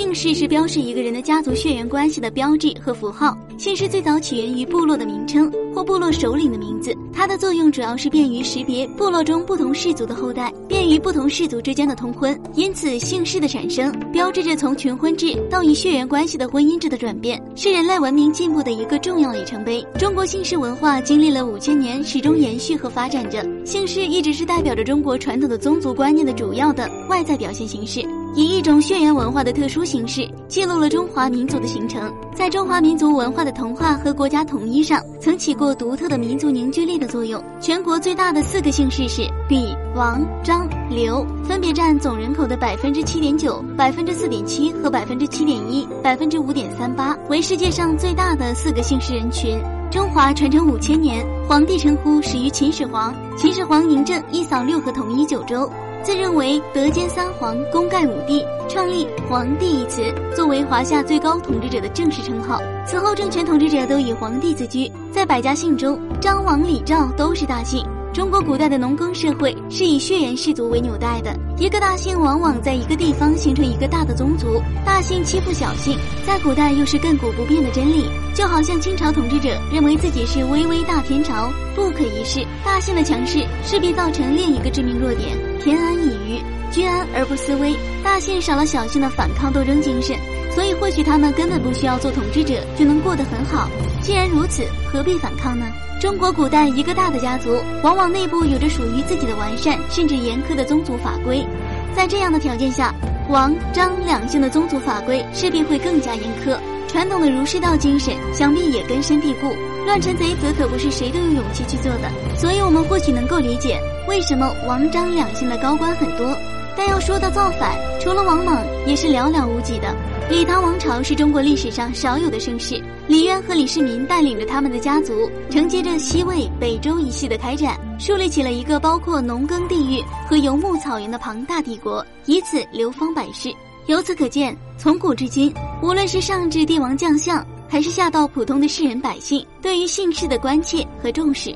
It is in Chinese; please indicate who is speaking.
Speaker 1: 姓氏是标示一个人的家族血缘关系的标志和符号。姓氏最早起源于部落的名称或部落首领的名字，它的作用主要是便于识别部落中不同氏族的后代，便于不同氏族之间的通婚。因此，姓氏的产生标志着从群婚制到以血缘关系的婚姻制的转变，是人类文明进步的一个重要里程碑。中国姓氏文化经历了五千年，始终延续和发展着。姓氏一直是代表着中国传统的宗族观念的主要的外在表现形式。以一种血缘文化的特殊形式，记录了中华民族的形成，在中华民族文化的同化和国家统一上，曾起过独特的民族凝聚力的作用。全国最大的四个姓氏是李、王、张、刘，分别占总人口的百分之七点九、百分之四点七和百分之七点一、百分之五点三八，为世界上最大的四个姓氏人群。中华传承五千年，皇帝称呼始于秦始皇，秦始皇嬴政一扫六合，统一九州。自认为德兼三皇，功盖五帝，创立“皇帝”一词，作为华夏最高统治者的正式称号。此后，政权统治者都以皇帝自居。在百家姓中，张、王、李、赵都是大姓。中国古代的农耕社会是以血缘氏族为纽带的，一个大姓往往在一个地方形成一个大的宗族。大姓欺负小姓，在古代又是亘古不变的真理。就好像清朝统治者认为自己是巍巍大天朝，不可一世。大姓的强势势必造成另一个致命弱点：偏安一隅，居安而不思危。大姓少了小姓的反抗斗争精神，所以或许他们根本不需要做统治者就能过得很好。既然如此，何必反抗呢？中国古代一个大的家族，往往内部有着属于自己的完善甚至严苛的宗族法规。在这样的条件下，王、张两姓的宗族法规势必会更加严苛，传统的儒释道精神想必也根深蒂固。乱臣贼子可不是谁都有勇气去做的，所以我们或许能够理解为什么王、张两姓的高官很多。但要说到造反，除了王莽，也是寥寥无几的。李唐王朝是中国历史上少有的盛世，李渊和李世民带领着他们的家族，承接着西魏、北周一系的开展，树立起了一个包括农耕地域和游牧草原的庞大帝国，以此流芳百世。由此可见，从古至今，无论是上至帝王将相，还是下到普通的世人百姓，对于姓氏的关切和重视。